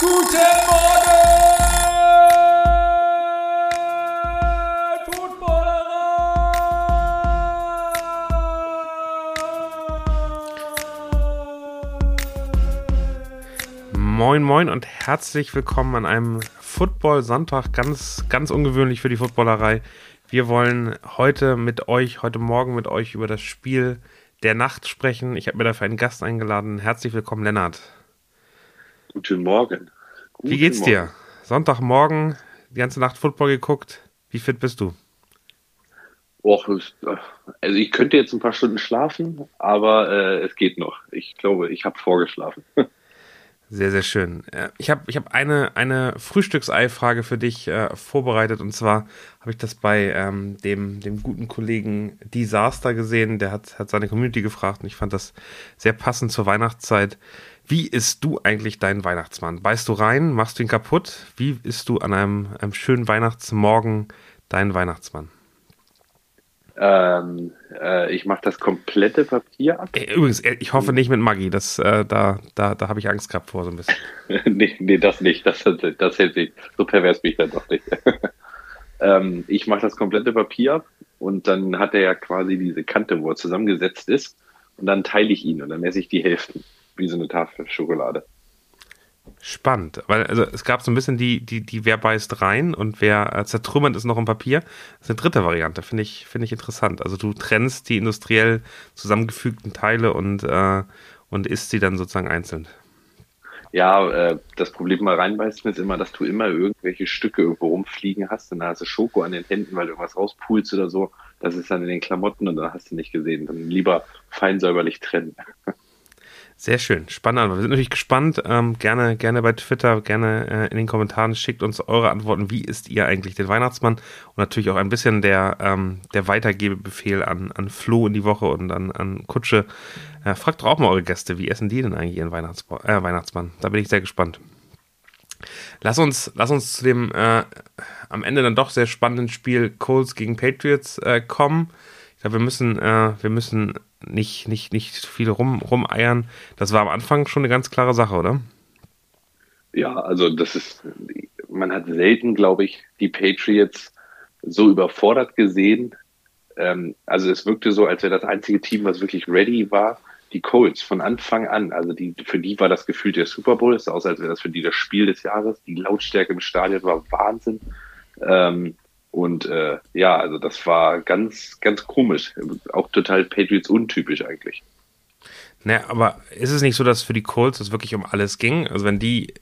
Guten Morgen, Moin Moin und herzlich willkommen an einem Football-Sonntag, ganz, ganz ungewöhnlich für die Footballerei. Wir wollen heute mit euch, heute Morgen mit euch über das Spiel der Nacht sprechen. Ich habe mir dafür einen Gast eingeladen. Herzlich willkommen, Lennart. Guten Morgen. Guten Wie geht's Morgen. dir? Sonntagmorgen, die ganze Nacht Football geguckt. Wie fit bist du? Och, also ich könnte jetzt ein paar Stunden schlafen, aber äh, es geht noch. Ich glaube, ich habe vorgeschlafen. Sehr, sehr schön. Äh, ich habe ich hab eine, eine Frühstücksei-Frage für dich äh, vorbereitet. Und zwar habe ich das bei ähm, dem, dem guten Kollegen Disaster gesehen. Der hat, hat seine Community gefragt und ich fand das sehr passend zur Weihnachtszeit. Wie isst du eigentlich deinen Weihnachtsmann? Beißt du rein? Machst du ihn kaputt? Wie isst du an einem, einem schönen Weihnachtsmorgen deinen Weihnachtsmann? Ähm, äh, ich mache das komplette Papier ab. Übrigens, ich hoffe nicht mit Maggi. Das, äh, da da, da habe ich Angst gehabt vor so ein bisschen. nee, nee, das nicht. Das, das hätte ich. So pervers bin ich dann doch nicht. ähm, ich mache das komplette Papier ab und dann hat er ja quasi diese Kante, wo er zusammengesetzt ist. Und dann teile ich ihn und dann esse ich die Hälften. Wie so eine Tafel Schokolade. Spannend, weil also es gab so ein bisschen die, die, die wer beißt rein und wer äh, zertrümmert ist noch im Papier. Das ist eine dritte Variante, finde ich, finde ich interessant. Also du trennst die industriell zusammengefügten Teile und, äh, und isst sie dann sozusagen einzeln. Ja, äh, das Problem mal reinbeißen ist immer, dass du immer irgendwelche Stücke irgendwo rumfliegen hast und dann hast du Schoko an den Händen, weil du irgendwas rauspulst oder so. Das ist dann in den Klamotten und dann hast du nicht gesehen. Dann lieber fein säuberlich trennen. Sehr schön, spannend. Wir sind natürlich gespannt. Ähm, gerne, gerne bei Twitter, gerne äh, in den Kommentaren schickt uns eure Antworten. Wie isst ihr eigentlich den Weihnachtsmann? Und natürlich auch ein bisschen der, ähm, der Weitergebebefehl an, an Flo in die Woche und an, an Kutsche. Äh, fragt doch auch mal eure Gäste, wie essen die denn eigentlich ihren Weihnachtsmann? Äh, Weihnachtsmann? Da bin ich sehr gespannt. Lass uns, lass uns zu dem äh, am Ende dann doch sehr spannenden Spiel Colts gegen Patriots äh, kommen. Ich glaube, wir müssen, äh, wir müssen nicht, nicht, nicht viel rum, rumeiern. Das war am Anfang schon eine ganz klare Sache, oder? Ja, also das ist, man hat selten, glaube ich, die Patriots so überfordert gesehen. Ähm, also es wirkte so, als wäre das einzige Team, was wirklich ready war, die Colts von Anfang an. Also die, für die war das Gefühl der Super Bowl, es sah aus, als wäre das für die das Spiel des Jahres. Die Lautstärke im Stadion war Wahnsinn. Ähm, und äh, ja, also das war ganz, ganz komisch. Auch total Patriots untypisch eigentlich. Naja, aber ist es nicht so, dass für die Colts es wirklich um alles ging? Also wenn die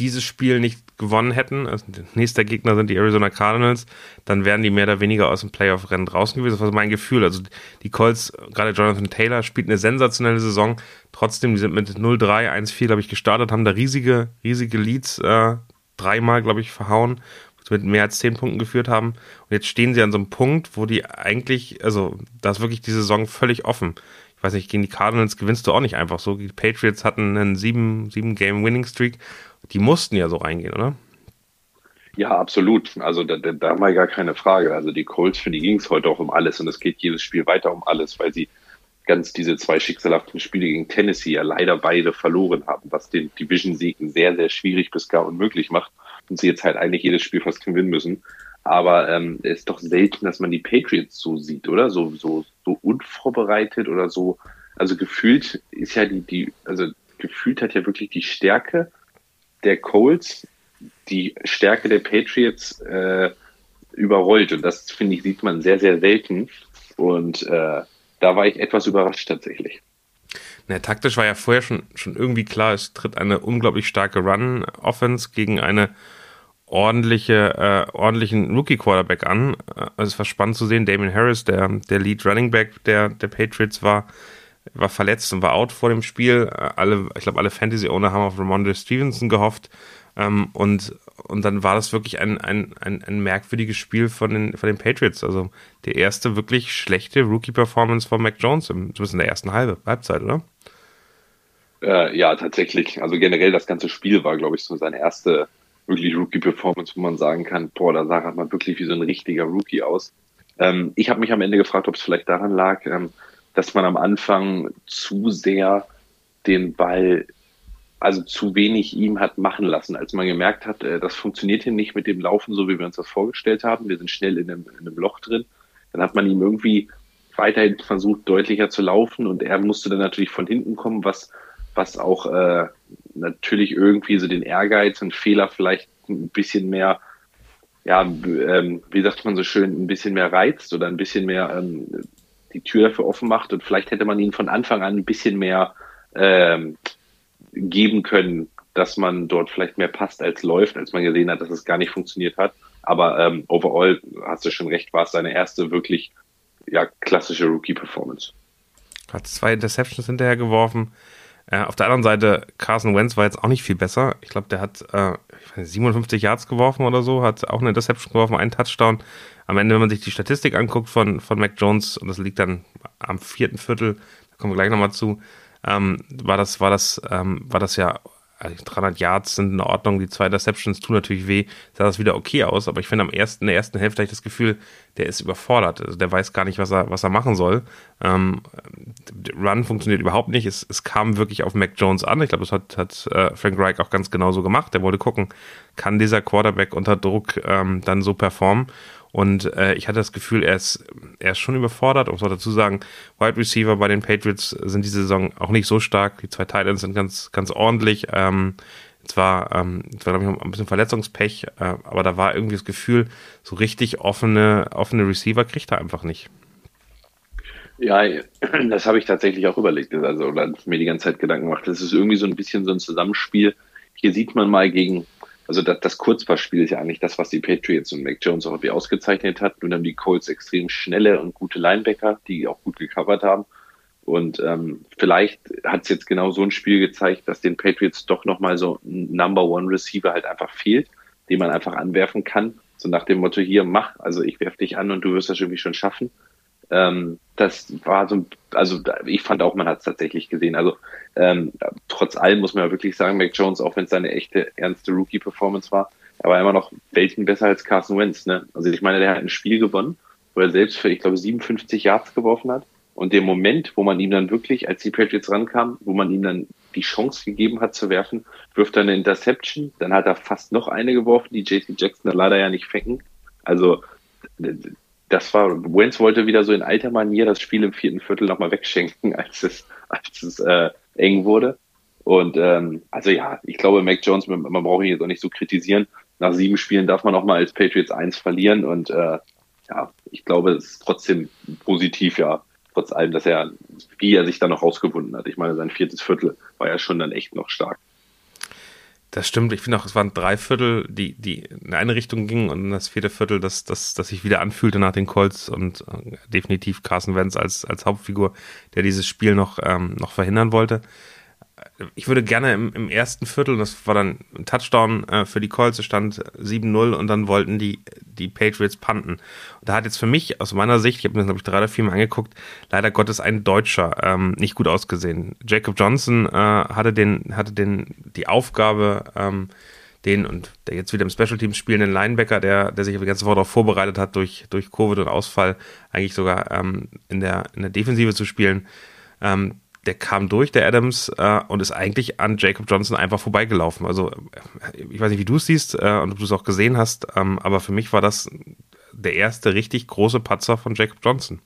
dieses Spiel nicht gewonnen hätten, also nächster Gegner sind die Arizona Cardinals, dann wären die mehr oder weniger aus dem Playoff-Rennen draußen gewesen. Das war mein Gefühl. Also die Colts, gerade Jonathan Taylor, spielt eine sensationelle Saison. Trotzdem, die sind mit 0-3, 1-4, glaube ich, gestartet, haben da riesige, riesige Leads äh, dreimal, glaube ich, verhauen mit mehr als zehn Punkten geführt haben. Und jetzt stehen sie an so einem Punkt, wo die eigentlich, also da ist wirklich die Saison völlig offen. Ich weiß nicht, gegen die Cardinals gewinnst du auch nicht einfach so. Die Patriots hatten einen sieben, Game Winning Streak. Die mussten ja so reingehen, oder? Ja, absolut. Also da, da, da haben wir gar keine Frage. Also die Colts, für die ging es heute auch um alles und es geht jedes Spiel weiter um alles, weil sie ganz diese zwei schicksalhaften Spiele gegen Tennessee ja leider beide verloren haben, was den Division-Siegen sehr, sehr schwierig bis gar unmöglich macht und sie jetzt halt eigentlich jedes Spiel fast gewinnen müssen. Aber ähm, ist doch selten, dass man die Patriots so sieht, oder? So, so, so unvorbereitet oder so. Also gefühlt ist ja die, die, also gefühlt hat ja wirklich die Stärke der Colts die Stärke der Patriots äh, überrollt. Und das, finde ich, sieht man sehr, sehr selten. Und äh, da war ich etwas überrascht tatsächlich. Na, taktisch war ja vorher schon, schon irgendwie klar, es tritt eine unglaublich starke Run-Offense gegen eine ordentliche, äh, ordentlichen Rookie-Quarterback an. Also es war spannend zu sehen, Damien Harris, der, der Lead Running Back der, der Patriots war, war verletzt und war out vor dem Spiel. Alle, ich glaube, alle Fantasy-Owner haben auf Ramondre Stevenson gehofft. Ähm, und, und dann war das wirklich ein, ein, ein, ein merkwürdiges Spiel von den, von den Patriots. Also der erste wirklich schlechte Rookie-Performance von Mac Jones, zumindest in der ersten halbe Halbzeit, oder? Äh, ja, tatsächlich. Also generell das ganze Spiel war, glaube ich, so seine erste wirklich Rookie-Performance, wo man sagen kann, boah, da sah mal wirklich wie so ein richtiger Rookie aus. Ähm, ich habe mich am Ende gefragt, ob es vielleicht daran lag, ähm, dass man am Anfang zu sehr den Ball also zu wenig ihm hat machen lassen, als man gemerkt hat, äh, das funktioniert hier nicht mit dem Laufen, so wie wir uns das vorgestellt haben. Wir sind schnell in einem, in einem Loch drin. Dann hat man ihm irgendwie weiterhin versucht, deutlicher zu laufen und er musste dann natürlich von hinten kommen, was, was auch äh, natürlich irgendwie so den Ehrgeiz und Fehler vielleicht ein bisschen mehr, ja, ähm, wie sagt man so schön, ein bisschen mehr reizt oder ein bisschen mehr ähm, die Tür dafür offen macht und vielleicht hätte man ihn von Anfang an ein bisschen mehr ähm, geben können, dass man dort vielleicht mehr passt als läuft, als man gesehen hat, dass es gar nicht funktioniert hat. Aber ähm, overall hast du schon recht, war es seine erste wirklich ja, klassische Rookie-Performance. Hat zwei Interceptions hinterher geworfen. Äh, auf der anderen Seite, Carson Wentz war jetzt auch nicht viel besser. Ich glaube, der hat äh, nicht, 57 Yards geworfen oder so, hat auch eine Interception geworfen, einen Touchdown. Am Ende, wenn man sich die Statistik anguckt von, von Mac Jones, und das liegt dann am vierten Viertel, da kommen wir gleich nochmal zu, ähm, war das, war das, ähm, war das ja 300 also Yards sind in Ordnung, die zwei Interceptions tun natürlich weh, sah das wieder okay aus, aber ich finde am ersten, in der ersten Hälfte habe ich das Gefühl, der ist überfordert, also der weiß gar nicht, was er, was er machen soll. Ähm, Run funktioniert überhaupt nicht, es, es kam wirklich auf Mac Jones an, ich glaube, das hat, hat äh, Frank Reich auch ganz genauso gemacht, der wollte gucken, kann dieser Quarterback unter Druck ähm, dann so performen und äh, ich hatte das Gefühl, er ist, er ist schon überfordert. Um es dazu sagen, Wide Receiver bei den Patriots sind diese Saison auch nicht so stark. Die zwei Titans sind ganz, ganz ordentlich. Ähm, zwar, ähm, zwar glaube ich, ein bisschen Verletzungspech, äh, aber da war irgendwie das Gefühl, so richtig offene, offene Receiver kriegt er einfach nicht. Ja, das habe ich tatsächlich auch überlegt, also oder mir die ganze Zeit Gedanken gemacht. Das ist irgendwie so ein bisschen so ein Zusammenspiel. Hier sieht man mal gegen also das, das Kurzpassspiel ist ja eigentlich das, was die Patriots und Mac Jones auch irgendwie ausgezeichnet hat. Nun haben die Colts extrem schnelle und gute Linebacker, die auch gut gecovert haben. Und ähm, vielleicht hat es jetzt genau so ein Spiel gezeigt, dass den Patriots doch nochmal so ein Number One Receiver halt einfach fehlt, den man einfach anwerfen kann. So nach dem Motto, hier, mach, also ich werf dich an und du wirst das irgendwie schon schaffen. Ähm, das war so, also ich fand auch, man hat es tatsächlich gesehen. Also ähm, trotz allem muss man ja wirklich sagen, Mac Jones, auch wenn es seine echte, ernste Rookie-Performance war, er war immer noch Welten besser als Carson Wentz. Ne? Also ich meine, der hat ein Spiel gewonnen, wo er selbst für, ich glaube, 57 Yards geworfen hat. Und der Moment, wo man ihm dann wirklich, als die Patriots rankam, wo man ihm dann die Chance gegeben hat zu werfen, wirft er eine Interception, dann hat er fast noch eine geworfen, die JC Jackson leider ja nicht fängen. Also das war, Wentz wollte wieder so in alter Manier das Spiel im vierten Viertel nochmal wegschenken, als es, als es äh, eng wurde. Und ähm, also ja, ich glaube, Mac Jones, man, man braucht ihn jetzt auch nicht so kritisieren. Nach sieben Spielen darf man auch mal als Patriots 1 verlieren. Und äh, ja, ich glaube, es ist trotzdem positiv, ja, trotz allem, dass er, wie er sich dann noch rausgewunden hat. Ich meine, sein viertes Viertel war ja schon dann echt noch stark. Das stimmt. Ich finde auch, es waren drei Viertel, die, die in eine Richtung gingen und das vierte Viertel, das, das, das sich wieder anfühlte nach den Colts und äh, definitiv Carson Wentz als, als Hauptfigur, der dieses Spiel noch, ähm, noch verhindern wollte ich würde gerne im, im ersten Viertel, das war dann ein Touchdown äh, für die Colts, es stand 7-0 und dann wollten die, die Patriots panten. Und da hat jetzt für mich, aus meiner Sicht, ich habe mir, glaube ich, drei oder vier Mal angeguckt, leider Gottes ein Deutscher ähm, nicht gut ausgesehen. Jacob Johnson äh, hatte den, hatte den, die Aufgabe, ähm, den und der jetzt wieder im Special Teams spielenden Linebacker, der, der sich die ganze Woche darauf vorbereitet hat, durch, durch Covid und Ausfall eigentlich sogar ähm, in, der, in der Defensive zu spielen. Ähm, der kam durch, der Adams, äh, und ist eigentlich an Jacob Johnson einfach vorbeigelaufen. Also, ich weiß nicht, wie du es siehst äh, und ob du es auch gesehen hast, ähm, aber für mich war das der erste richtig große Patzer von Jacob Johnson.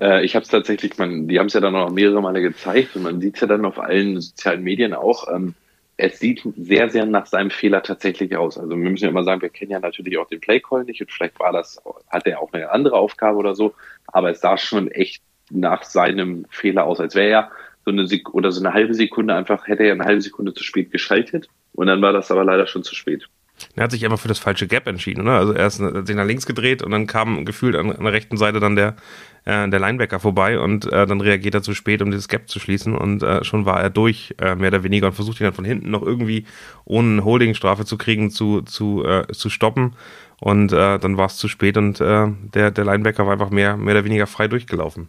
Äh, ich habe es tatsächlich, man, die haben es ja dann noch mehrere Male gezeigt und man sieht es ja dann auf allen sozialen Medien auch. Ähm, es sieht sehr, sehr nach seinem Fehler tatsächlich aus. Also wir müssen ja immer sagen, wir kennen ja natürlich auch den Playcall nicht und vielleicht war das, hat er auch eine andere Aufgabe oder so, aber es sah schon echt nach seinem Fehler aus, als wäre er so eine Sek oder so eine halbe Sekunde einfach, hätte er eine halbe Sekunde zu spät geschaltet und dann war das aber leider schon zu spät. Er hat sich einfach für das falsche Gap entschieden, oder? Also er ist sich nach links gedreht und dann kam gefühlt an, an der rechten Seite dann der, äh, der Linebacker vorbei und äh, dann reagiert er zu spät, um dieses Gap zu schließen und äh, schon war er durch, äh, mehr oder weniger, und versucht ihn dann von hinten noch irgendwie ohne Holdingstrafe zu kriegen, zu, zu, äh, zu stoppen. Und äh, dann war es zu spät und äh, der, der Linebacker war einfach mehr, mehr oder weniger frei durchgelaufen.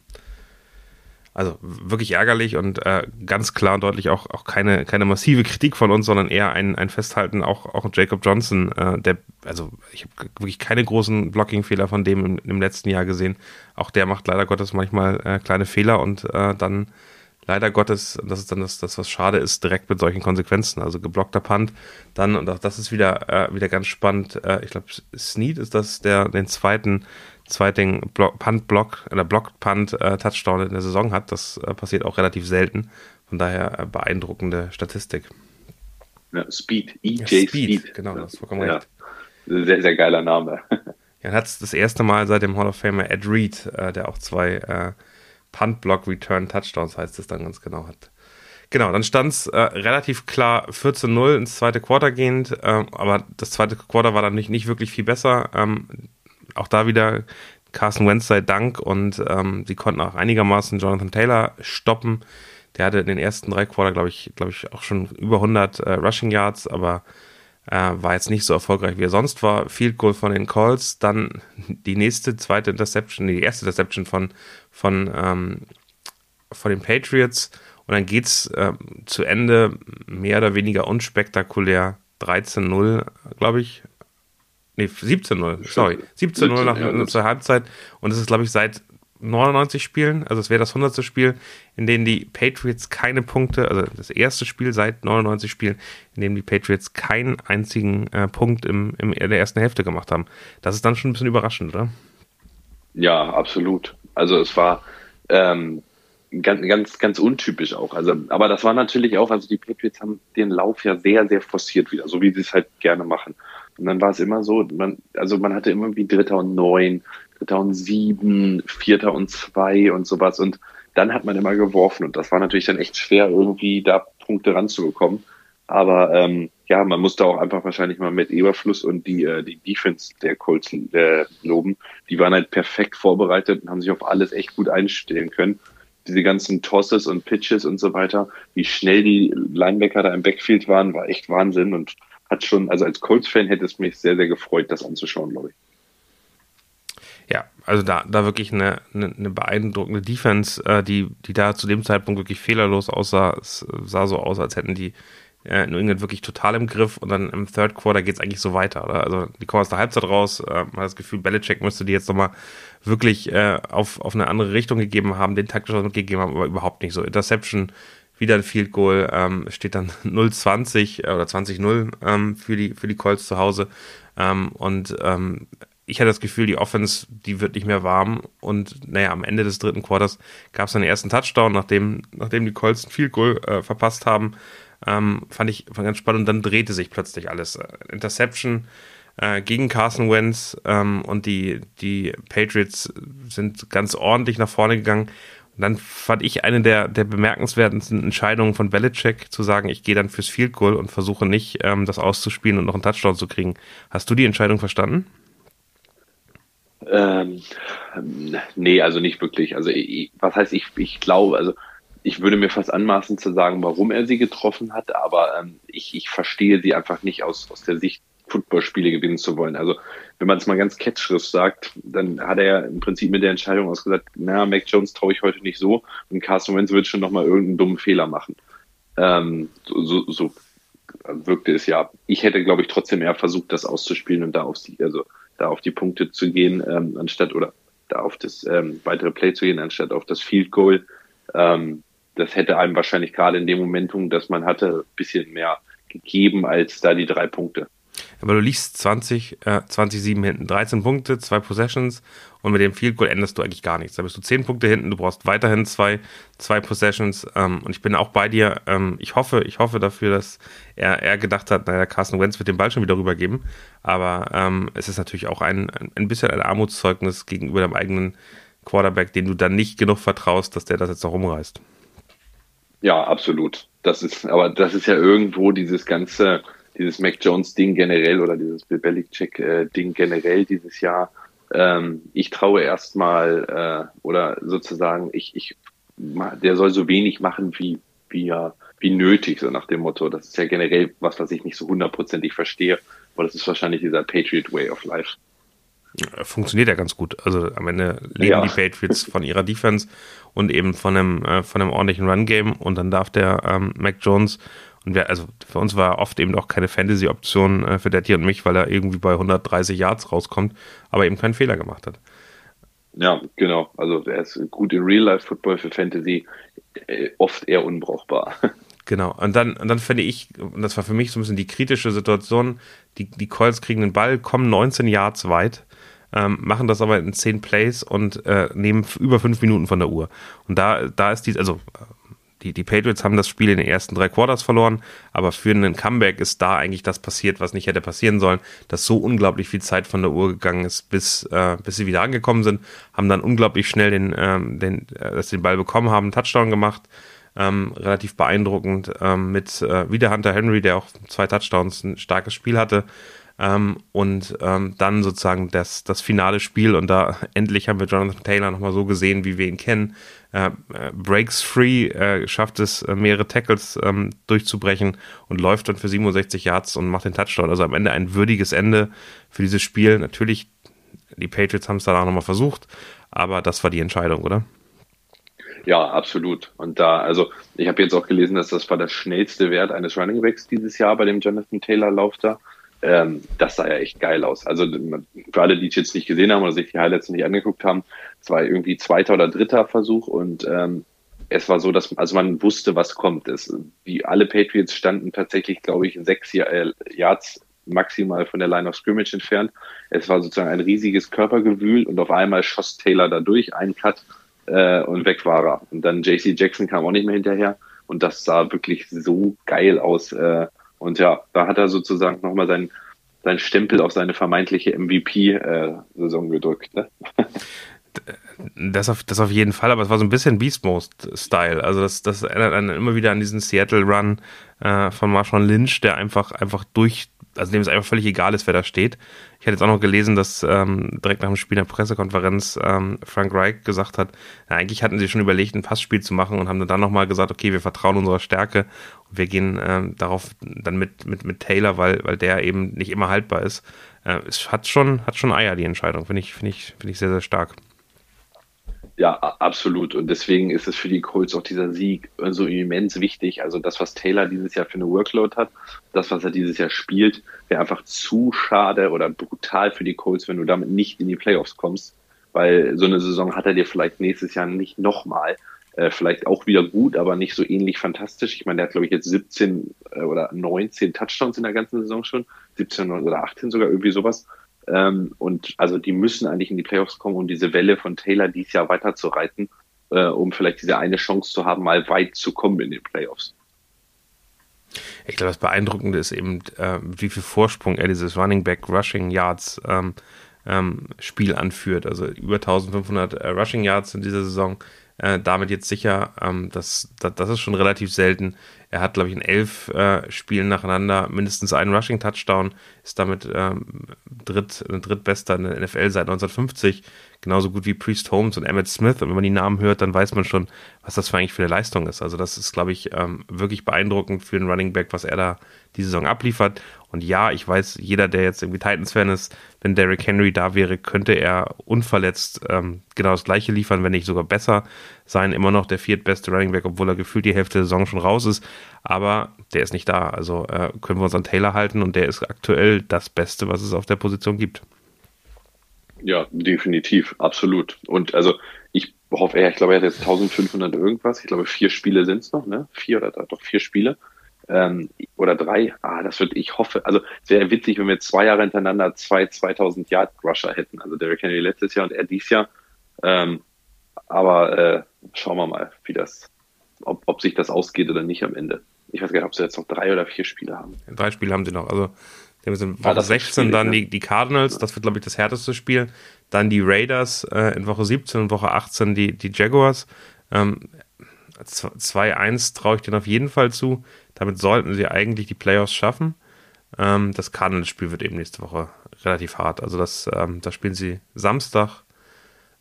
Also wirklich ärgerlich und äh, ganz klar und deutlich auch, auch keine, keine massive Kritik von uns, sondern eher ein, ein Festhalten, auch, auch Jacob Johnson, äh, der, also ich habe wirklich keine großen Blocking-Fehler von dem im, im, letzten Jahr gesehen. Auch der macht leider Gottes manchmal äh, kleine Fehler und äh, dann leider Gottes, das ist dann das, das was schade ist, direkt mit solchen Konsequenzen. Also geblockter Punt, dann, und auch das ist wieder, äh, wieder ganz spannend, äh, ich glaube, Snead ist das, der den zweiten, zweiten Punt-Block, oder Block-Punt-Touchdown in der Saison hat. Das äh, passiert auch relativ selten. Von daher äh, beeindruckende Statistik. Ja, Speed, EJ ja, Speed, Speed, Genau, das ist vollkommen ja. recht. Sehr, sehr geiler Name. Ja, hat es das erste Mal seit dem Hall of Famer Ed Reed, äh, der auch zwei äh, Punt-Block-Return-Touchdowns heißt es dann ganz genau hat. Genau, dann stand es äh, relativ klar 14-0 ins zweite Quarter gehend, ähm, aber das zweite Quarter war dann nicht, nicht wirklich viel besser. Ähm, auch da wieder Carson Wentz sei Dank und ähm, sie konnten auch einigermaßen Jonathan Taylor stoppen. Der hatte in den ersten drei Quarter, glaube ich, glaube ich, auch schon über 100 äh, Rushing Yards, aber äh, war jetzt nicht so erfolgreich, wie er sonst war. Field Goal von den Calls, dann die nächste, zweite Interception, die erste Interception von, von, ähm, von den Patriots. Und dann geht's äh, zu Ende mehr oder weniger unspektakulär 13-0, glaube ich. Nee, 17-0, sorry. 17-0 nach ja, zur Halbzeit. Und es ist, glaube ich, seit 99 Spielen, also es wäre das 100. Spiel, in dem die Patriots keine Punkte, also das erste Spiel seit 99 Spielen, in dem die Patriots keinen einzigen äh, Punkt im, im, in der ersten Hälfte gemacht haben. Das ist dann schon ein bisschen überraschend, oder? Ja, absolut. Also es war ähm, ganz, ganz, ganz untypisch auch. Also, aber das war natürlich auch, also die Patriots haben den Lauf ja sehr, sehr forciert wieder, so wie sie es halt gerne machen. Und dann war es immer so, man, also man hatte immer wie Dritter und Neun, Dritter und Sieben, Vierter und Zwei und sowas. Und dann hat man immer geworfen und das war natürlich dann echt schwer, irgendwie da Punkte ranzubekommen. Aber ähm, ja, man musste auch einfach wahrscheinlich mal mit Eberfluss und die, äh, die Defense der Colts äh, loben. Die waren halt perfekt vorbereitet und haben sich auf alles echt gut einstellen können. Diese ganzen Tosses und Pitches und so weiter, wie schnell die Linebacker da im Backfield waren, war echt Wahnsinn und hat schon, also als Colts-Fan hätte es mich sehr, sehr gefreut, das anzuschauen, glaube ich. Ja, also da, da wirklich eine, eine, eine beeindruckende Defense, äh, die, die da zu dem Zeitpunkt wirklich fehlerlos aussah. Es sah so aus, als hätten die äh, New England wirklich total im Griff und dann im Third Quarter geht es eigentlich so weiter. Oder? Also die kommen aus der Halbzeit raus, äh, man hat das Gefühl, Belichick müsste die jetzt nochmal wirklich äh, auf, auf eine andere Richtung gegeben haben, den taktischen mitgegeben haben, aber überhaupt nicht so. Interception, wieder ein Field Goal, ähm, steht dann 0-20 äh, oder 20-0 ähm, für, die, für die Colts zu Hause. Ähm, und ähm, ich hatte das Gefühl, die Offense, die wird nicht mehr warm. Und naja, am Ende des dritten Quarters gab es dann den ersten Touchdown, nachdem, nachdem die Colts ein Field Goal äh, verpasst haben. Ähm, fand ich fand ganz spannend. Und dann drehte sich plötzlich alles. Äh, Interception äh, gegen Carson Wentz ähm, und die, die Patriots sind ganz ordentlich nach vorne gegangen. Und dann fand ich eine der, der bemerkenswertesten Entscheidungen von Belichick zu sagen, ich gehe dann fürs Field Goal und versuche nicht, ähm, das auszuspielen und noch einen Touchdown zu kriegen. Hast du die Entscheidung verstanden? Ähm, nee, also nicht wirklich. Also ich, was heißt ich, ich glaube, also ich würde mir fast anmaßen zu sagen, warum er sie getroffen hat, aber ähm, ich, ich verstehe sie einfach nicht aus, aus der Sicht, Footballspiele gewinnen zu wollen. Also wenn man es mal ganz catchriff sagt, dann hat er ja im Prinzip mit der Entscheidung ausgesagt, na, Mac Jones traue ich heute nicht so und Carson Wentz wird schon nochmal irgendeinen dummen Fehler machen. Ähm, so, so, so wirkte es ja. Ich hätte, glaube ich, trotzdem eher versucht, das auszuspielen und da auf sie, also da auf die Punkte zu gehen, ähm, anstatt oder da auf das ähm, weitere Play zu gehen, anstatt auf das Field Goal. Ähm, das hätte einem wahrscheinlich gerade in dem Momentum, dass man hatte, bisschen mehr gegeben als da die drei Punkte. Aber du liegst 20, äh, 20, 7 hinten. 13 Punkte, zwei Possessions und mit dem Field Goal änderst du eigentlich gar nichts. Da bist du 10 Punkte hinten, du brauchst weiterhin zwei, zwei Possessions. Ähm, und ich bin auch bei dir. Ähm, ich hoffe, ich hoffe dafür, dass er, er gedacht hat, naja, Carsten Wentz wird den Ball schon wieder rübergeben. Aber ähm, es ist natürlich auch ein, ein bisschen ein Armutszeugnis gegenüber dem eigenen Quarterback, den du dann nicht genug vertraust, dass der das jetzt noch rumreißt. Ja, absolut. Das ist, aber das ist ja irgendwo dieses ganze, dieses Mac Jones Ding generell oder dieses Bill Belichick äh, Ding generell dieses Jahr. Ähm, ich traue erstmal äh, oder sozusagen ich ich der soll so wenig machen wie wie wie nötig so nach dem Motto. Das ist ja generell was, was ich nicht so hundertprozentig verstehe. Aber das ist wahrscheinlich dieser Patriot Way of Life. Funktioniert ja ganz gut. Also am Ende leben ja. die Patriots von ihrer Defense und eben von einem, äh, von einem ordentlichen Run-Game und dann darf der ähm, Mac Jones und wir, also für uns war oft eben auch keine Fantasy-Option äh, für Detti und mich, weil er irgendwie bei 130 Yards rauskommt, aber eben keinen Fehler gemacht hat. Ja, genau. Also er ist gut in Real-Life-Football für Fantasy, äh, oft eher unbrauchbar. Genau. Und dann, und dann finde ich, und das war für mich so ein bisschen die kritische Situation, die, die Colts kriegen den Ball, kommen 19 Yards weit, ähm, machen das aber in 10 Plays und äh, nehmen über 5 Minuten von der Uhr. Und da, da ist die, also die, die Patriots haben das Spiel in den ersten drei Quarters verloren, aber für einen Comeback ist da eigentlich das passiert, was nicht hätte passieren sollen, dass so unglaublich viel Zeit von der Uhr gegangen ist, bis, äh, bis sie wieder angekommen sind, haben dann unglaublich schnell den, ähm, den, äh, dass sie den Ball bekommen haben, Touchdown gemacht, ähm, relativ beeindruckend ähm, mit äh, wieder Hunter Henry, der auch zwei Touchdowns ein starkes Spiel hatte. Ähm, und ähm, dann sozusagen das, das finale Spiel und da endlich haben wir Jonathan Taylor nochmal so gesehen, wie wir ihn kennen. Äh, äh, breaks free, äh, schafft es, äh, mehrere Tackles ähm, durchzubrechen und läuft dann für 67 Yards und macht den Touchdown. Also am Ende ein würdiges Ende für dieses Spiel. Natürlich, die Patriots haben es danach nochmal versucht, aber das war die Entscheidung, oder? Ja, absolut. Und da, also ich habe jetzt auch gelesen, dass das war der schnellste Wert eines Running Backs dieses Jahr bei dem Jonathan Taylor Lauf da. Ähm, das sah ja echt geil aus. Also für alle, die es jetzt nicht gesehen haben oder sich die Highlights nicht angeguckt haben, es war irgendwie zweiter oder dritter Versuch und ähm, es war so, dass also man wusste, was kommt. Es, wie alle Patriots standen tatsächlich, glaube ich, sechs äh, Yards maximal von der Line of Scrimmage entfernt. Es war sozusagen ein riesiges Körpergewühl und auf einmal schoss Taylor da durch, einen Cut äh, und weg war er. Und dann JC Jackson kam auch nicht mehr hinterher und das sah wirklich so geil aus. Äh, und ja, da hat er sozusagen nochmal seinen sein Stempel auf seine vermeintliche MVP-Saison äh, gedrückt. Ne? Das auf, das auf jeden Fall, aber es war so ein bisschen Beast Mode-Style. Also das, das erinnert einen immer wieder an diesen Seattle-Run äh, von Marshawn Lynch, der einfach, einfach durch also dem es einfach völlig egal ist, wer da steht. Ich hatte jetzt auch noch gelesen, dass ähm, direkt nach dem Spiel in der Pressekonferenz ähm, Frank Reich gesagt hat, na, eigentlich hatten sie schon überlegt, ein Passspiel zu machen und haben dann nochmal gesagt, okay, wir vertrauen unserer Stärke und wir gehen ähm, darauf dann mit, mit, mit Taylor, weil, weil der eben nicht immer haltbar ist. Äh, es hat schon, hat schon Eier, die Entscheidung. Finde ich, finde ich, finde ich sehr, sehr stark. Ja, absolut. Und deswegen ist es für die Colts auch dieser Sieg so immens wichtig. Also das, was Taylor dieses Jahr für eine Workload hat, das, was er dieses Jahr spielt, wäre einfach zu schade oder brutal für die Colts, wenn du damit nicht in die Playoffs kommst. Weil so eine Saison hat er dir vielleicht nächstes Jahr nicht nochmal. Äh, vielleicht auch wieder gut, aber nicht so ähnlich fantastisch. Ich meine, der hat, glaube ich, jetzt 17 äh, oder 19 Touchdowns in der ganzen Saison schon. 17 oder 18 sogar, irgendwie sowas. Ähm, und also die müssen eigentlich in die Playoffs kommen, um diese Welle von Taylor dieses Jahr weiterzureiten, äh, um vielleicht diese eine Chance zu haben, mal weit zu kommen in den Playoffs. Ich glaube, das Beeindruckende ist eben, äh, wie viel Vorsprung er dieses Running Back Rushing Yards ähm, ähm, Spiel anführt. Also über 1500 äh, Rushing Yards in dieser Saison. Äh, damit jetzt sicher, ähm, das, das, das ist schon relativ selten. Er hat, glaube ich, in elf äh, Spielen nacheinander mindestens einen Rushing-Touchdown, ist damit ähm, dritt, drittbester in der NFL seit 1950 genauso gut wie Priest Holmes und Emmett Smith. Und wenn man die Namen hört, dann weiß man schon, was das für eigentlich für eine Leistung ist. Also das ist, glaube ich, ähm, wirklich beeindruckend für einen Running Back, was er da die Saison abliefert. Und ja, ich weiß, jeder, der jetzt irgendwie Titans-Fan ist, wenn Derrick Henry da wäre, könnte er unverletzt ähm, genau das gleiche liefern, wenn nicht sogar besser sein. Immer noch der viertbeste Running Back, obwohl er gefühlt die Hälfte der Saison schon raus ist. Aber der ist nicht da. Also äh, können wir uns an Taylor halten und der ist aktuell das Beste, was es auf der Position gibt. Ja, definitiv, absolut. Und also ich hoffe, ich glaube, er hat jetzt 1500 irgendwas. Ich glaube, vier Spiele sind es noch, ne? Vier oder doch vier Spiele. Ähm, oder drei. Ah, das wird, ich hoffe, also es wäre witzig, wenn wir zwei Jahre hintereinander zwei 2000 Yard Rusher hätten. Also Derrick Henry letztes Jahr und er dies Jahr. Ähm, aber äh, schauen wir mal, wie das, ob, ob sich das ausgeht oder nicht am Ende. Ich weiß gar nicht, ob sie jetzt noch drei oder vier Spiele haben. Drei Spiele haben sie noch. Also haben in Woche ah, 16 dann die, die Cardinals, das wird, glaube ich, das härteste Spiel. Dann die Raiders äh, in Woche 17 und Woche 18 die, die Jaguars. Ähm, 2-1 traue ich denen auf jeden Fall zu. Damit sollten sie eigentlich die Playoffs schaffen. Ähm, das Cardinals-Spiel wird eben nächste Woche relativ hart. Also das, ähm, da spielen sie Samstag,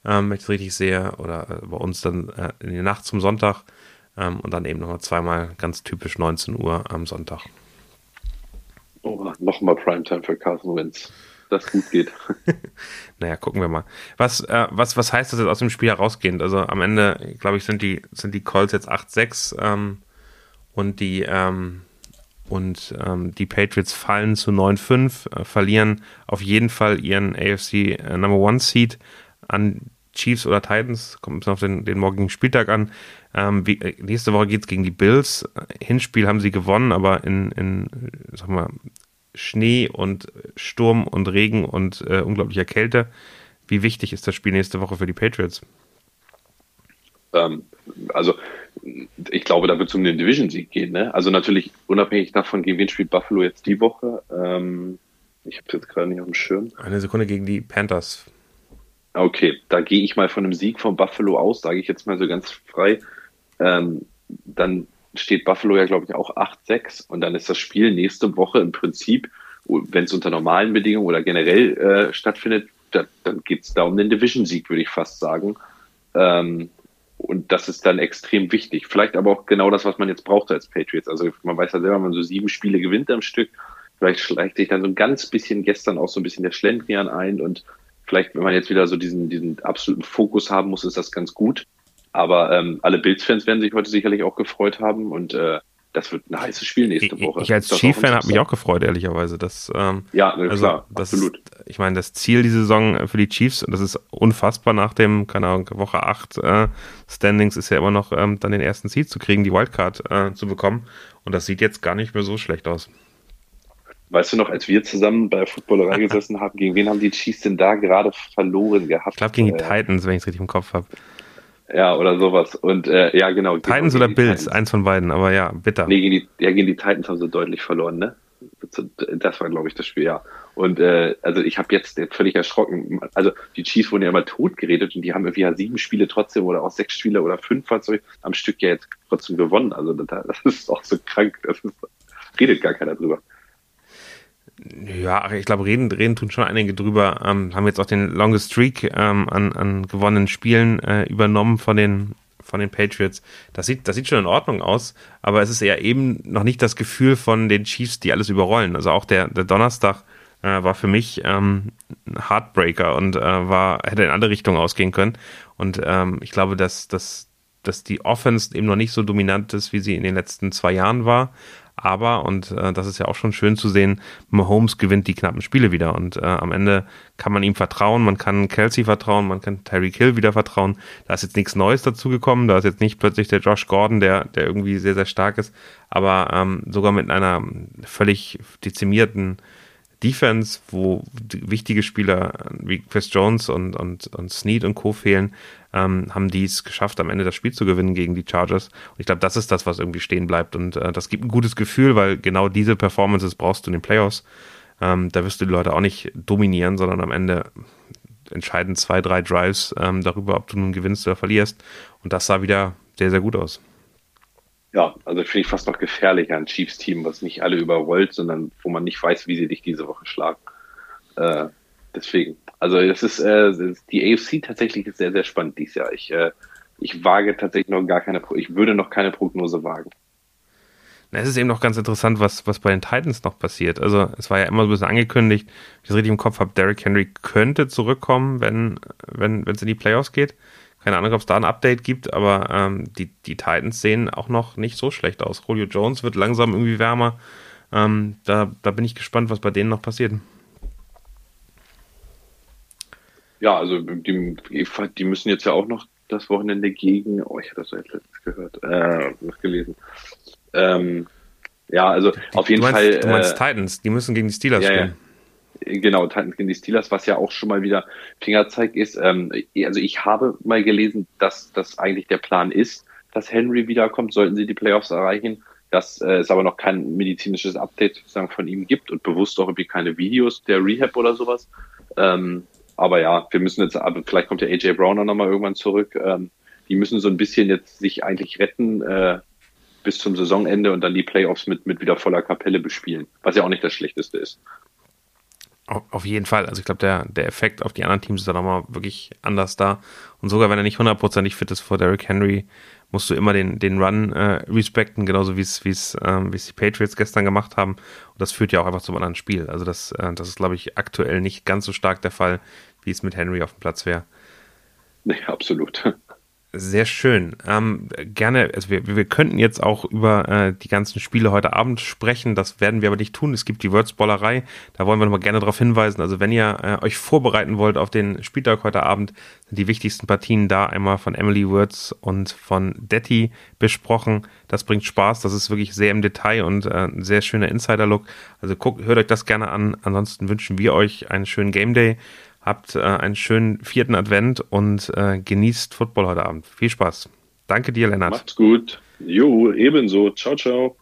ähm, wenn ich es richtig sehe, oder äh, bei uns dann äh, in die Nacht zum Sonntag ähm, und dann eben nochmal zweimal ganz typisch 19 Uhr am Sonntag. Oh, nochmal Primetime für Carson Wentz. Das gut geht. naja, gucken wir mal. Was, äh, was, was heißt das jetzt aus dem Spiel herausgehend? Also am Ende, glaube ich, sind die, sind die Calls jetzt 8-6 ähm, und die ähm, und ähm, die Patriots fallen zu 9-5, äh, verlieren auf jeden Fall ihren AFC äh, Number One Seed an Chiefs oder Titans, kommt es auf den, den morgigen Spieltag an. Ähm, wie, äh, nächste Woche geht es gegen die Bills. Hinspiel haben sie gewonnen, aber in, in sag mal, Schnee und Sturm und Regen und äh, unglaublicher Kälte. Wie wichtig ist das Spiel nächste Woche für die Patriots? Ähm, also ich glaube, da wird es um den Division-Sieg gehen. Ne? Also natürlich unabhängig davon, gegen wen spielt Buffalo jetzt die Woche. Ähm, ich habe es jetzt gerade nicht auf dem Schirm. Eine Sekunde gegen die Panthers. Okay, da gehe ich mal von einem Sieg von Buffalo aus, sage ich jetzt mal so ganz frei. Ähm, dann steht Buffalo ja, glaube ich, auch 8-6 und dann ist das Spiel nächste Woche im Prinzip, wenn es unter normalen Bedingungen oder generell äh, stattfindet, da, dann geht es da um den Division-Sieg, würde ich fast sagen. Ähm, und das ist dann extrem wichtig. Vielleicht aber auch genau das, was man jetzt braucht als Patriots. Also man weiß ja selber, wenn man so sieben Spiele gewinnt am Stück, vielleicht schleicht sich dann so ein ganz bisschen gestern auch so ein bisschen der Schlendrian ein und vielleicht, wenn man jetzt wieder so diesen, diesen absoluten Fokus haben muss, ist das ganz gut. Aber ähm, alle Bills-Fans werden sich heute sicherlich auch gefreut haben und äh, das wird ein heißes Spiel nächste Woche. Ich, ich als Chief-Fan habe mich auch gefreut, ehrlicherweise. Dass, ähm, ja, ne, also klar, das, absolut. Ich meine, das Ziel dieser Saison für die Chiefs, das ist unfassbar nach dem, keine Ahnung, Woche 8 äh, Standings, ist ja immer noch ähm, dann den ersten Seed zu kriegen, die Wildcard äh, zu bekommen. Und das sieht jetzt gar nicht mehr so schlecht aus. Weißt du noch, als wir zusammen bei Footballerei gesessen haben, gegen wen haben die Chiefs denn da gerade verloren gehabt? Ich glaube gegen die äh, Titans, wenn ich es richtig im Kopf habe. Ja, oder sowas. Und äh, ja, genau. Titans oder Bills, Titans. eins von beiden, aber ja, bitter. Nee, gegen die, ja, gegen die Titans haben sie deutlich verloren, ne? Das war, glaube ich, das Spiel, ja. Und äh, also ich habe jetzt völlig erschrocken. Also die Chiefs wurden ja immer tot geredet und die haben irgendwie ja sieben Spiele trotzdem oder auch sechs Spiele oder fünf sorry, am Stück ja jetzt trotzdem gewonnen. Also das, das ist auch so krank. Das ist, redet gar keiner drüber. Ja, ich glaube, reden, reden tun schon einige drüber. Ähm, haben jetzt auch den Longest Streak ähm, an, an gewonnenen Spielen äh, übernommen von den, von den Patriots. Das sieht, das sieht schon in Ordnung aus, aber es ist ja eben noch nicht das Gefühl von den Chiefs, die alles überrollen. Also auch der, der Donnerstag äh, war für mich ähm, ein Heartbreaker und äh, war, hätte in andere Richtungen ausgehen können. Und ähm, ich glaube, dass, dass, dass die Offense eben noch nicht so dominant ist, wie sie in den letzten zwei Jahren war. Aber, und äh, das ist ja auch schon schön zu sehen, Mahomes gewinnt die knappen Spiele wieder. Und äh, am Ende kann man ihm vertrauen, man kann Kelsey vertrauen, man kann Tyreek Hill wieder vertrauen. Da ist jetzt nichts Neues dazugekommen. Da ist jetzt nicht plötzlich der Josh Gordon, der, der irgendwie sehr, sehr stark ist. Aber ähm, sogar mit einer völlig dezimierten Defense, wo wichtige Spieler wie Chris Jones und, und, und Snead und Co. fehlen, ähm, haben die es geschafft, am Ende das Spiel zu gewinnen gegen die Chargers. Und ich glaube, das ist das, was irgendwie stehen bleibt. Und äh, das gibt ein gutes Gefühl, weil genau diese Performances brauchst du in den Playoffs. Ähm, da wirst du die Leute auch nicht dominieren, sondern am Ende entscheiden zwei, drei Drives ähm, darüber, ob du nun gewinnst oder verlierst. Und das sah wieder sehr, sehr gut aus. Ja, also finde ich fast noch gefährlicher ein Chiefs-Team, was nicht alle überrollt, sondern wo man nicht weiß, wie sie dich diese Woche schlagen. Äh, deswegen. Also das ist, äh, die AFC tatsächlich ist sehr, sehr spannend dieses Jahr. Ich, äh, ich wage tatsächlich noch gar keine, ich würde noch keine Prognose wagen. Es ist eben noch ganz interessant, was, was bei den Titans noch passiert. Also es war ja immer so ein bisschen angekündigt, wenn ich das richtig im Kopf habe, Derrick Henry könnte zurückkommen, wenn wenn es in die Playoffs geht. Keine Ahnung, ob es da ein Update gibt, aber ähm, die, die Titans sehen auch noch nicht so schlecht aus. Julio Jones wird langsam irgendwie wärmer. Ähm, da, da bin ich gespannt, was bei denen noch passiert. Ja, also die, die müssen jetzt ja auch noch das Wochenende gegen, oh, ich hatte das jetzt letztens gehört, äh, noch gelesen. Ähm, ja, also auf jeden du meinst, Fall. Du meinst äh, Titans, die müssen gegen die Steelers ja, spielen. Ja. Genau, Titans gegen die Steelers, was ja auch schon mal wieder Fingerzeig ist. Ähm, also ich habe mal gelesen, dass das eigentlich der Plan ist, dass Henry wiederkommt, sollten sie die Playoffs erreichen. Dass äh, es aber noch kein medizinisches Update sagen, von ihm gibt und bewusst auch irgendwie keine Videos der Rehab oder sowas. Ähm, aber ja, wir müssen jetzt, aber vielleicht kommt der AJ Brown auch nochmal irgendwann zurück. Ähm, die müssen so ein bisschen jetzt sich eigentlich retten äh, bis zum Saisonende und dann die Playoffs mit, mit wieder voller Kapelle bespielen, was ja auch nicht das Schlechteste ist. Auf jeden Fall. Also ich glaube, der, der Effekt auf die anderen Teams ist dann nochmal wirklich anders da. Und sogar wenn er nicht hundertprozentig fit ist vor Derrick Henry, musst du immer den, den Run äh, respekten, genauso wie es ähm, die Patriots gestern gemacht haben. Und das führt ja auch einfach zum anderen Spiel. Also das, äh, das ist, glaube ich, aktuell nicht ganz so stark der Fall, wie es mit Henry auf dem Platz wäre. Nee, absolut. Sehr schön. Ähm, gerne, also wir, wir könnten jetzt auch über äh, die ganzen Spiele heute Abend sprechen. Das werden wir aber nicht tun. Es gibt die Wordsballerei. Da wollen wir nochmal gerne darauf hinweisen. Also wenn ihr äh, euch vorbereiten wollt auf den Spieltag heute Abend, sind die wichtigsten Partien da einmal von Emily Words und von Detti besprochen. Das bringt Spaß. Das ist wirklich sehr im Detail und äh, ein sehr schöner Insider-Look. Also guckt, hört euch das gerne an. Ansonsten wünschen wir euch einen schönen Game Day. Habt äh, einen schönen vierten Advent und äh, genießt Football heute Abend. Viel Spaß. Danke dir, Lennart. Macht's gut. Jo, ebenso. Ciao, ciao.